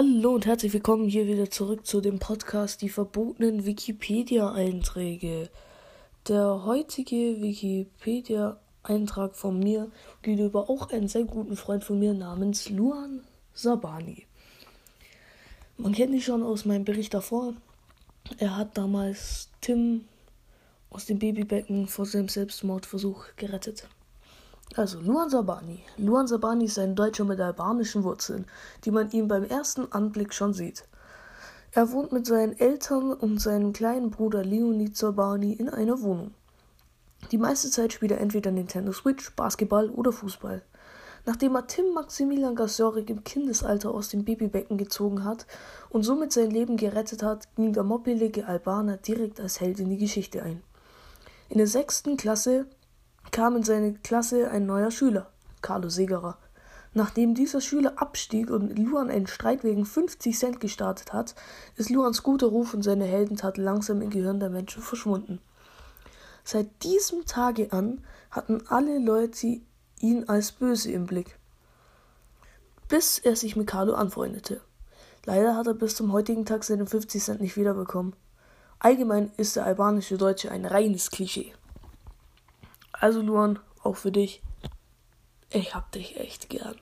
Hallo und herzlich willkommen hier wieder zurück zu dem Podcast Die verbotenen Wikipedia-Einträge. Der heutige Wikipedia-Eintrag von mir geht über auch einen sehr guten Freund von mir namens Luan Sabani. Man kennt ihn schon aus meinem Bericht davor. Er hat damals Tim aus dem Babybecken vor seinem Selbstmordversuch gerettet. Also Luan Sabani. Luan Sabani ist ein Deutscher mit albanischen Wurzeln, die man ihm beim ersten Anblick schon sieht. Er wohnt mit seinen Eltern und seinem kleinen Bruder Leonid Sabani in einer Wohnung. Die meiste Zeit spielt er entweder Nintendo Switch, Basketball oder Fußball. Nachdem er Tim Maximilian Gasorik im Kindesalter aus dem Babybecken gezogen hat und somit sein Leben gerettet hat, ging der mobbelige Albaner direkt als Held in die Geschichte ein. In der sechsten Klasse kam in seine Klasse ein neuer Schüler, Carlo Segerer. Nachdem dieser Schüler abstieg und Luan einen Streit wegen 50 Cent gestartet hat, ist Luans guter Ruf und seine Heldentat langsam im Gehirn der Menschen verschwunden. Seit diesem Tage an hatten alle Leute ihn als böse im Blick, bis er sich mit Carlo anfreundete. Leider hat er bis zum heutigen Tag seine 50 Cent nicht wiederbekommen. Allgemein ist der albanische Deutsche ein reines Klischee. Also Luan, auch für dich. Ich hab dich echt gern.